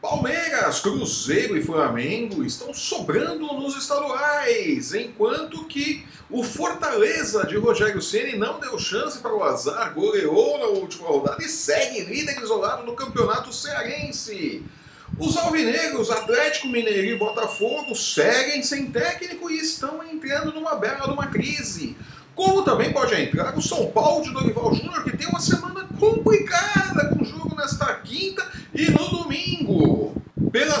Palmeiras, Cruzeiro e Flamengo estão sobrando nos estaduais, enquanto que o Fortaleza de Rogério Ceni não deu chance para o azar, goleou na última rodada e segue líder isolado no campeonato cearense. Os alvinegros, Atlético Mineiro e Botafogo seguem sem técnico e estão entrando numa bela numa crise. Como também pode entrar o São Paulo de Dorival Júnior, que tem uma semana complicada com jogo nesta quinta e no domingo.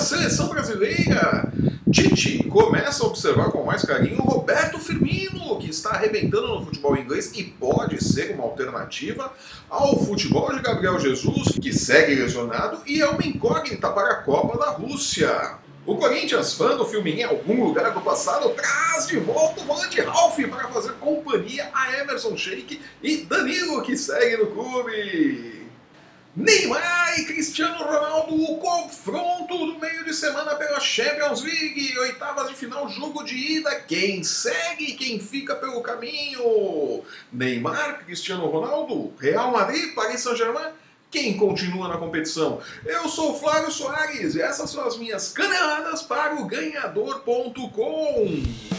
Seleção brasileira, Tite começa a observar com mais carinho Roberto Firmino, que está arrebentando no futebol inglês e pode ser uma alternativa ao futebol de Gabriel Jesus, que segue lesionado e é uma incógnita para a Copa da Rússia. O Corinthians, fã do filme em algum lugar do passado, traz de volta o volante Ralph para fazer companhia a Emerson Sheik e Danilo, que segue no clube. Neymar e Cristiano Ronaldo, o confronto do meio de semana pela Champions League, oitavas de final, jogo de ida. Quem segue, quem fica pelo caminho? Neymar, Cristiano Ronaldo, Real Madrid, Paris Saint-Germain. Quem continua na competição? Eu sou Flávio Soares e essas são as minhas caneladas para o ganhador.com.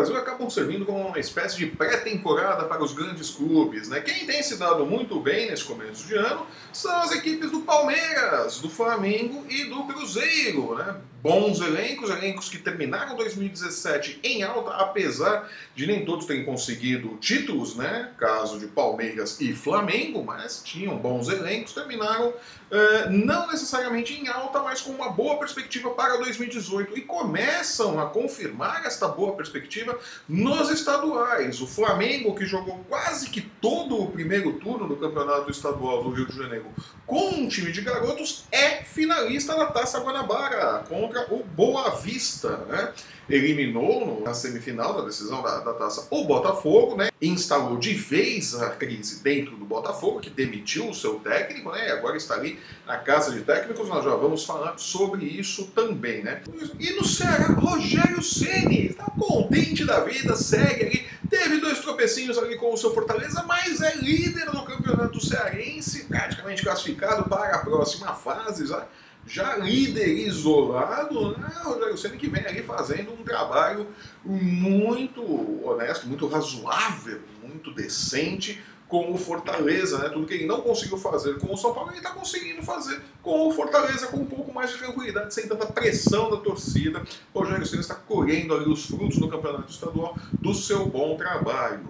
Brasil acabam servindo como uma espécie de pré-temporada para os grandes clubes. Né? Quem tem se dado muito bem nesse começo de ano são as equipes do Palmeiras, do Flamengo e do Cruzeiro. Né? Bons elencos, elencos que terminaram 2017 em alta, apesar de nem todos terem conseguido títulos, né? caso de Palmeiras e Flamengo, mas tinham bons elencos, terminaram eh, não necessariamente em alta, mas com uma boa perspectiva para 2018 e começam a confirmar esta boa perspectiva nos estaduais. O Flamengo, que jogou quase que todo o primeiro turno do Campeonato Estadual do Rio de Janeiro com um time de garotos, é finalista da Taça Guanabara contra o Boa Vista. Né? Eliminou na semifinal da decisão da, da taça o Botafogo, né? Instalou de vez a crise dentro do Botafogo, que demitiu o seu técnico, né? E agora está ali na casa de técnicos. Nós já vamos falar sobre isso também, né? E no Ceará, Rogério Ceni está contente da vida, segue ali. Teve dois tropecinhos ali com o seu Fortaleza, mas é líder do campeonato cearense, praticamente classificado para a próxima fase. Já já líder isolado, né, Rogério Senna que vem ali fazendo um trabalho muito honesto, muito razoável, muito decente com o Fortaleza, né? Tudo que ele não conseguiu fazer com o São Paulo, ele está conseguindo fazer com o Fortaleza com um pouco mais de tranquilidade, sem tanta pressão da torcida. O Rogério Senna está colhendo ali os frutos no campeonato estadual do seu bom trabalho.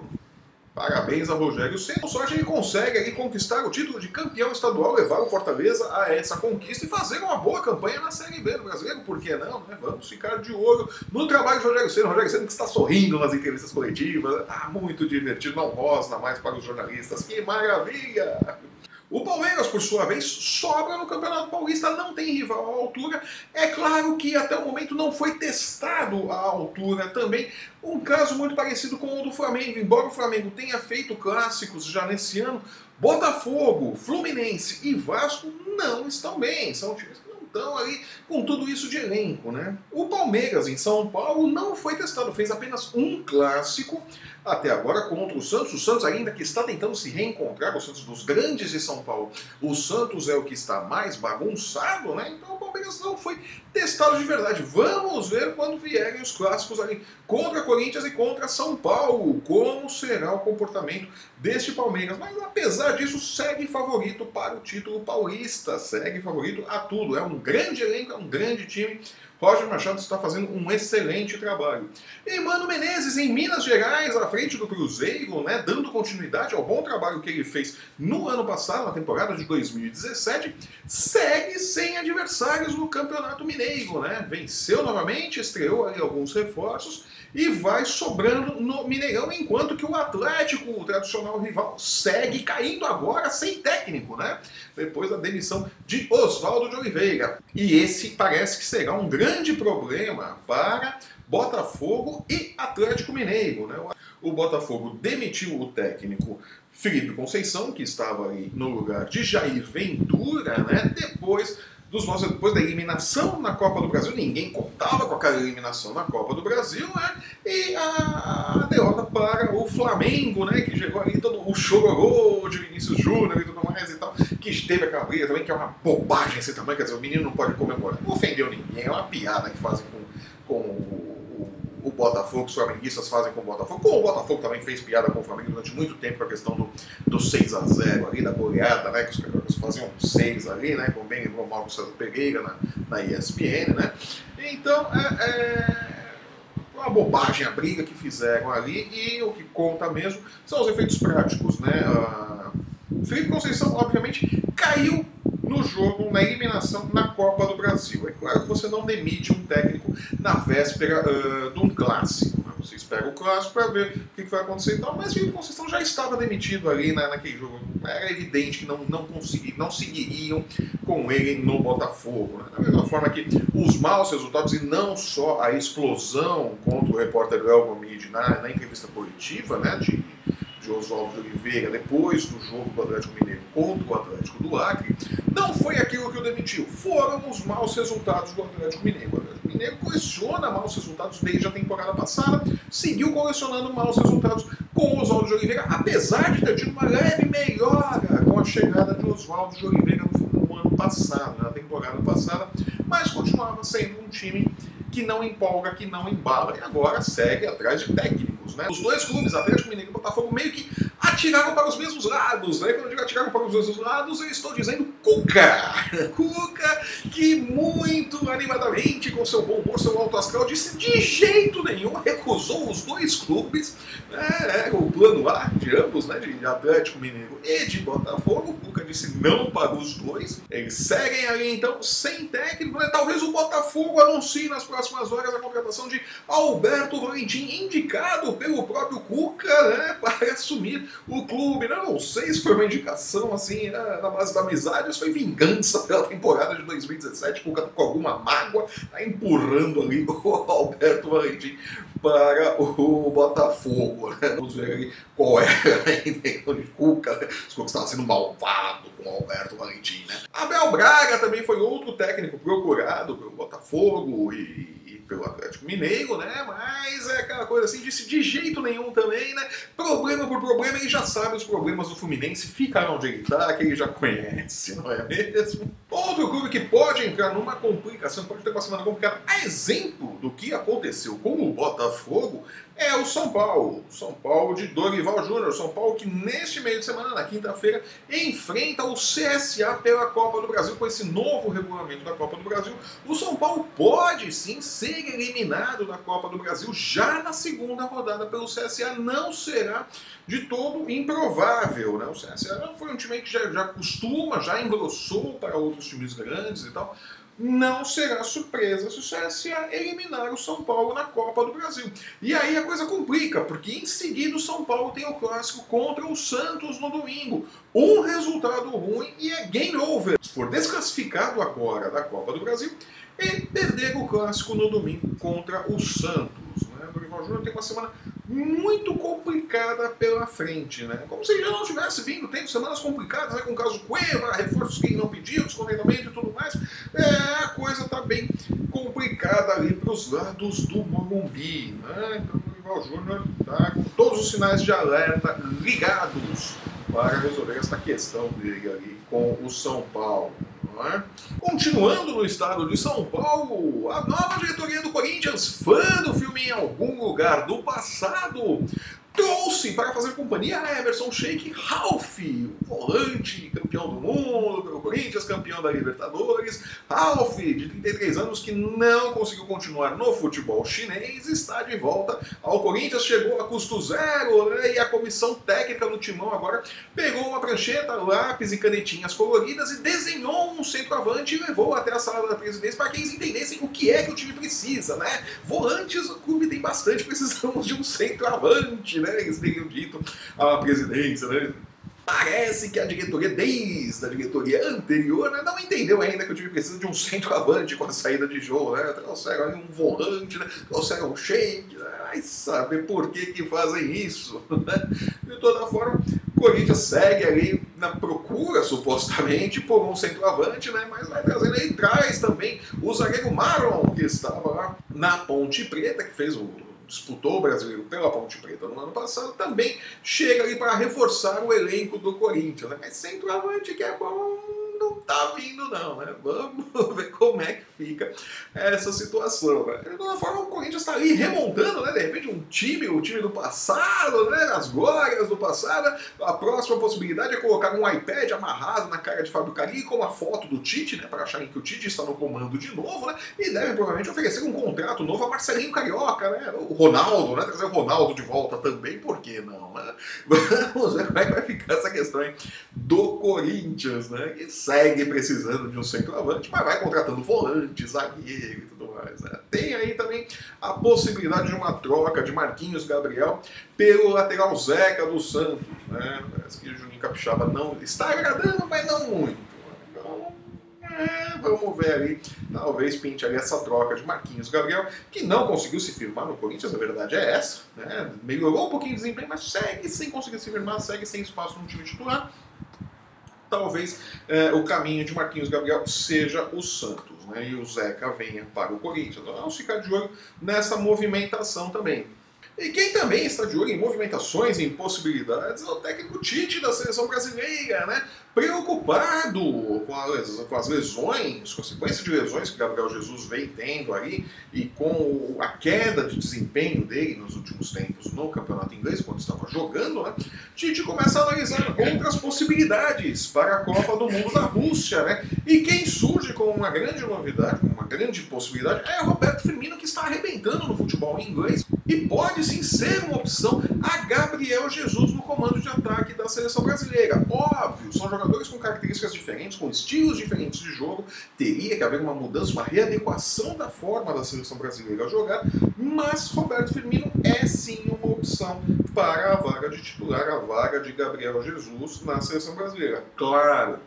Parabéns a Rogério Senna. Sorte ele consegue aí conquistar o título de campeão estadual, levar o Fortaleza a essa conquista e fazer uma boa campanha na Série B do Brasileiro. Por que não? Né? Vamos ficar de olho no trabalho de Rogério Senna. Rogério Senna que está sorrindo nas entrevistas coletivas. Ah, muito divertido. Não rosna mais para os jornalistas. Que maravilha! O Palmeiras, por sua vez, sobra no Campeonato Paulista, não tem rival à altura. É claro que até o momento não foi testado à altura também. Um caso muito parecido com o do Flamengo. Embora o Flamengo tenha feito clássicos já nesse ano, Botafogo, Fluminense e Vasco não estão bem. São times que não estão ali com tudo isso de elenco, né? O Palmeiras em São Paulo não foi testado, fez apenas um clássico até agora contra o Santos. O Santos ainda que está tentando se reencontrar, o Santos dos grandes de São Paulo. O Santos é o que está mais bagunçado, né? Então o Palmeiras não foi testado de verdade. Vamos ver quando vierem os clássicos ali contra Corinthians e contra São Paulo. Como será o comportamento deste Palmeiras? Mas apesar disso, segue favorito para o título paulista. Segue favorito a tudo. É um grande elenco, é um grande time. Roger Machado está fazendo um excelente trabalho. E Mano Menezes, em Minas Gerais, à frente do Cruzeiro, né, dando continuidade ao bom trabalho que ele fez no ano passado, na temporada de 2017, segue sem adversários no Campeonato Mineiro. Né? Venceu novamente, estreou ali alguns reforços e vai sobrando no Mineirão, enquanto que o Atlético, o tradicional rival, segue caindo agora sem técnico, né? Depois da demissão de Oswaldo de Oliveira. E esse parece que será um grande problema para Botafogo e Atlético Mineiro, né? O Botafogo demitiu o técnico Felipe Conceição, que estava aí no lugar de Jair Ventura, né? Depois dos nossos, depois da eliminação na Copa do Brasil, ninguém contava com aquela eliminação na Copa do Brasil, né? E a, derrota para o Flamengo, né? Que chegou ali todo o chororô de Vinícius Júnior e tudo mais e tal, que teve aquela briga também, que é uma bobagem esse tamanho, quer dizer, o menino não pode comemorar. Não ofendeu ninguém, é uma piada que fazem com, com o, o Botafogo, os flamenguistas fazem com o Botafogo. Como o Botafogo também fez piada com o Flamengo durante muito tempo com a questão do, do 6x0 ali, da goleada, né? Que os caras faziam 6 ali, né? Como bem o Marcos César Pereira na, na ESPN, né? Então, é, é uma bobagem a briga que fizeram ali e o que conta mesmo são os efeitos práticos, né? Uh, Felipe Conceição, obviamente, caiu no jogo, na eliminação na Copa do Brasil. É claro que você não demite um técnico na véspera uh, de um clássico. Né? Você espera o clássico para ver o que, que, vai acontecer e tal, mas o Conceição já estava demitido ali na, naquele jogo. Era evidente que não, não conseguiriam, não seguiriam com ele no Botafogo. Né? Da mesma forma que os maus resultados, e não só a explosão contra o repórter Léo Gomide na, na entrevista coletiva né, de Oswaldo de Oliveira depois do jogo do Atlético Mineiro contra o Atlético do Acre, não foi aquilo que o demitiu, foram os maus resultados do Atlético Mineiro. O Atlético Mineiro coleciona maus resultados desde a temporada passada, seguiu colecionando maus resultados com o Oswaldo de Oliveira, apesar de ter tido uma leve melhora com a chegada de Oswaldo de Oliveira no, no ano passado, na temporada passada, mas continuava sendo um time que não empolga, que não embala. E agora segue atrás de técnicos. Né? Os dois clubes, Atlético Mineiro e Botafogo, meio que atiraram para os mesmos lados. Né? Quando eu digo atiraram para os mesmos lados, eu estou dizendo Cuca. Cuca, que muito animadamente, com seu bom humor, seu alto astral, disse de jeito nenhum, recusou os dois clubes, né? o plano A de ambos, né? de Atlético Mineiro e de Botafogo. O Cuca disse não para os dois. Eles seguem ali então sem técnico. Né? Talvez o Botafogo anuncie nas próximas horas a contratação de Alberto Valentim, indicado pelo próprio Cuca né, para assumir o clube. Né? Não sei se foi uma indicação assim né, na base da amizade, ou se foi vingança pela temporada de 2017. O Cuca tá com alguma mágoa, tá empurrando ali o Alberto Valentim para o Botafogo. Né? Vamos ver ali qual era a intenção de Cuca. Né? O Cuca estava sendo malvado com o Alberto Valentim. Né? Abel Braga também foi outro técnico procurado pelo Botafogo e pelo Atlético Mineiro, né? Mas é aquela coisa assim, disse de jeito nenhum também, né? Problema por problema, ele já sabe os problemas do Fluminense, fica onde ele tá, que ele já conhece, não é mesmo? Outro clube que pode entrar numa complicação, pode ter uma semana complicada, a exemplo do que aconteceu com o Botafogo, é o São Paulo. São Paulo de Dorival Júnior. São Paulo que neste meio de semana, na quinta-feira, enfrenta o CSA pela Copa do Brasil. Com esse novo regulamento da Copa do Brasil, o São Paulo pode sim ser eliminado da Copa do Brasil já na segunda rodada pelo CSA. Não será de todo improvável. Né? O CSA foi um time que já, já costuma, já engrossou para outros times grandes e tal não será surpresa se o CSA eliminar o São Paulo na Copa do Brasil. E aí a coisa complica, porque em seguida o São Paulo tem o clássico contra o Santos no domingo. Um resultado ruim e é game over. For desclassificado agora da Copa do Brasil, e perder o clássico no domingo contra o Santos. Né? O Dorival Júnior tem uma semana muito complicada pela frente, né? Como se já não tivesse vindo, tendo semanas complicadas, né? com o caso Cueva, reforços que não pediu, descontentamento e tudo mais. É, a coisa está bem complicada ali para os lados do Morumbi, né? Então o Dorival Júnior está com todos os sinais de alerta ligados para resolver esta questão dele ali com o São Paulo. É? Continuando no estado de São Paulo, a nova diretoria do Corinthians, fã do filme em algum lugar do passado, trouxe para fazer companhia a Emerson Sheik Ralph, volante, campeão do mundo pelo Corinthians, campeão da Libertadores. Ralph, de 33 anos, que não conseguiu continuar no futebol chinês, está de volta ao Corinthians, chegou a custo zero, né? E a comissão técnica no timão agora pegou uma prancheta, lápis e canetinhas coloridas e desenhou um centroavante e levou até a sala da presidência para que eles entendessem o que é que o time precisa, né? Volantes, o clube tem bastante, precisamos de um centroavante né? Eles teriam dito à presidência, né? Parece que a diretoria, desde a diretoria anterior, né, não entendeu ainda que o time precisa de um centroavante com a saída de jogo, né? Trouxeram um volante, né? trouxeram um shake, né? vai saber por que, que fazem isso, né? De toda forma, Corinthians segue ali na procura, supostamente, por um centroavante, né? Mas vai trazendo aí, traz também o zagueiro Maron, que estava lá na Ponte Preta, que fez o disputou o brasileiro pela Ponte Preta no ano passado, também chega ali para reforçar o elenco do Corinthians. Né? Mas centroavante que é bom não tá vindo não, né? Vamos ver como é que fica essa situação, né? De alguma forma, o Corinthians está ali remontando, né? De repente, um time, o time do passado, né? As glórias do passado. A próxima possibilidade é colocar um iPad amarrado na cara de Fábio Cari com a foto do Tite, né? Para acharem que o Tite está no comando de novo, né? E devem provavelmente oferecer um contrato novo a Marcelinho Carioca, né? O Ronaldo, né? Trazer o Ronaldo de volta também, por que não, né? Vamos ver como é que vai ficar essa questão hein? do Corinthians, né? Que segue precisando de um centroavante, mas vai contratando volante, zagueiro e tudo mais. Né? Tem aí também a possibilidade de uma troca de Marquinhos Gabriel pelo lateral Zeca do Santos. Né? Parece que o Juninho Capixaba não está agradando, mas não muito. Então, é, vamos ver ali, talvez pinte ali essa troca de Marquinhos Gabriel, que não conseguiu se firmar no Corinthians, a verdade é essa. Né? Melhorou um pouquinho de desempenho, mas segue sem conseguir se firmar, segue sem espaço no time titular talvez é, o caminho de Marquinhos Gabriel seja o Santos, né? E o Zeca venha para o Corinthians. Então vamos ficar de olho nessa movimentação também. E quem também está de olho em movimentações e impossibilidades é o técnico Tite da seleção brasileira, né? Preocupado com, as, com as lesões, de lesões que Gabriel Jesus vem tendo aí e com a queda de desempenho dele nos últimos tempos no campeonato inglês, quando estava jogando, né? Tite começa a analisar outras possibilidades para a Copa do Mundo da Rússia, né? E quem surge como uma grande novidade, grande possibilidade, é o Roberto Firmino, que está arrebentando no futebol inglês e pode sim ser uma opção a Gabriel Jesus no comando de ataque da seleção brasileira. Óbvio, são jogadores com características diferentes, com estilos diferentes de jogo, teria que haver uma mudança, uma readequação da forma da seleção brasileira jogar, mas Roberto Firmino é sim uma opção para a vaga de titular, a vaga de Gabriel Jesus na seleção brasileira. Claro,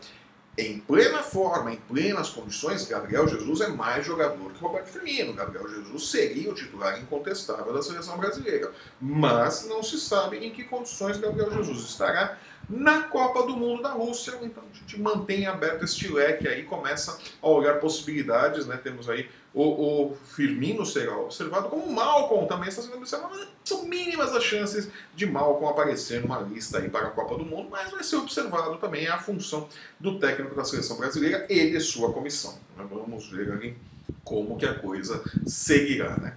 em plena forma, em plenas condições, Gabriel Jesus é mais jogador que Roberto Firmino. Gabriel Jesus seria o titular incontestável da seleção brasileira. Mas não se sabe em que condições Gabriel Jesus estará na Copa do Mundo da Rússia. Então a gente mantém aberto este leque aí, começa a olhar possibilidades, né? Temos aí o, o Firmino será observado, como o Malcolm também está sendo observado, mas são mínimas as chances de Malcolm aparecer numa lista aí para a Copa do Mundo, mas vai ser observado também a função do técnico da seleção brasileira e de sua comissão. Vamos ver ali como que a coisa seguirá, né?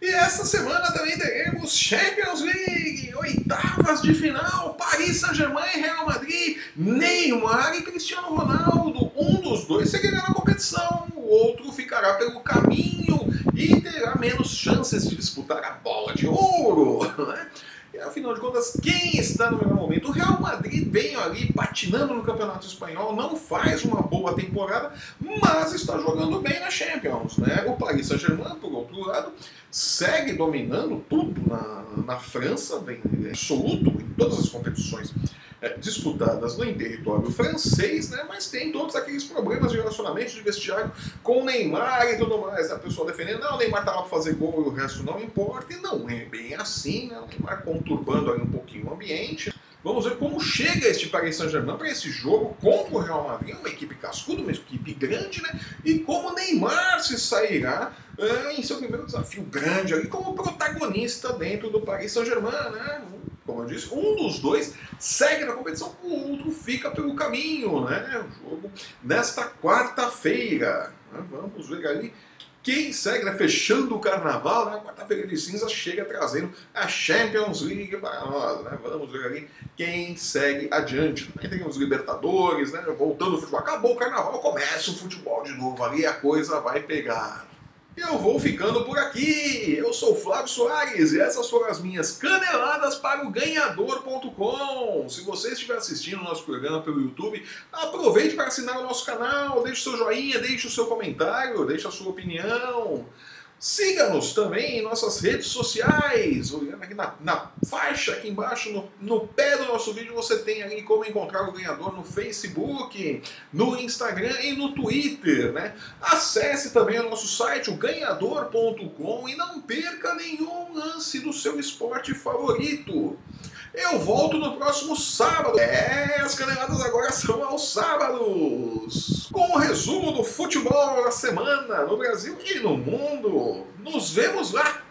E essa semana também teremos Champions League, oitavas de final, Paris Saint-Germain Real Madrid, Neymar e Cristiano Ronaldo. Um dos dois seguirá na competição, o outro ficará pelo caminho e terá menos chances de disputar a bola de ouro. Né? E, afinal de contas, quem está no melhor momento? O Real Madrid vem ali patinando no Campeonato Espanhol, não faz uma boa temporada, mas está jogando bem na Champions. Né? O Paris Saint-Germain, por outro lado, segue dominando tudo na, na França, bem, absoluto em todas as competições é, disputadas no território francês, né? mas tem todos aqueles problemas de relacionamento de vestiário com o Neymar e tudo mais. A pessoa defendendo, não, o Neymar estava para fazer gol e o resto não importa, e não é bem assim, né? o Neymar conturbando aí um pouquinho o ambiente. Vamos ver como chega este Paris Saint-Germain para esse jogo contra o Real Madrid, uma equipe cascuda, uma equipe grande, né? E como Neymar se sairá uh, em seu primeiro desafio grande ali como protagonista dentro do Paris Saint-Germain, né? Como eu disse, um dos dois segue na competição, o outro fica pelo caminho, né? O jogo nesta quarta-feira. Né? Vamos ver ali quem segue, né, fechando o carnaval, né, quarta-feira de cinza chega trazendo a Champions League para nós. Né, vamos ver ali quem segue adiante. Também tem os Libertadores, né, voltando o futebol. Acabou o carnaval, começa o futebol de novo ali, a coisa vai pegar. Eu vou ficando por aqui. Flávio Soares e essas foram as minhas caneladas para o ganhador.com. Se você estiver assistindo o nosso programa pelo YouTube, aproveite para assinar o nosso canal, deixe seu joinha, deixe o seu comentário, deixe a sua opinião. Siga-nos também em nossas redes sociais. Olhando aqui na, na faixa aqui embaixo, no, no, pé do nosso vídeo, você tem ali como encontrar o ganhador no Facebook, no Instagram e no Twitter. Né? Acesse também o nosso site, o ganhador.com, e não perca nenhum lance do seu esporte favorito. Eu volto no próximo sábado. É, as caneladas agora são aos sábados. Com o resumo do futebol da semana no Brasil e no mundo. Nos vemos lá.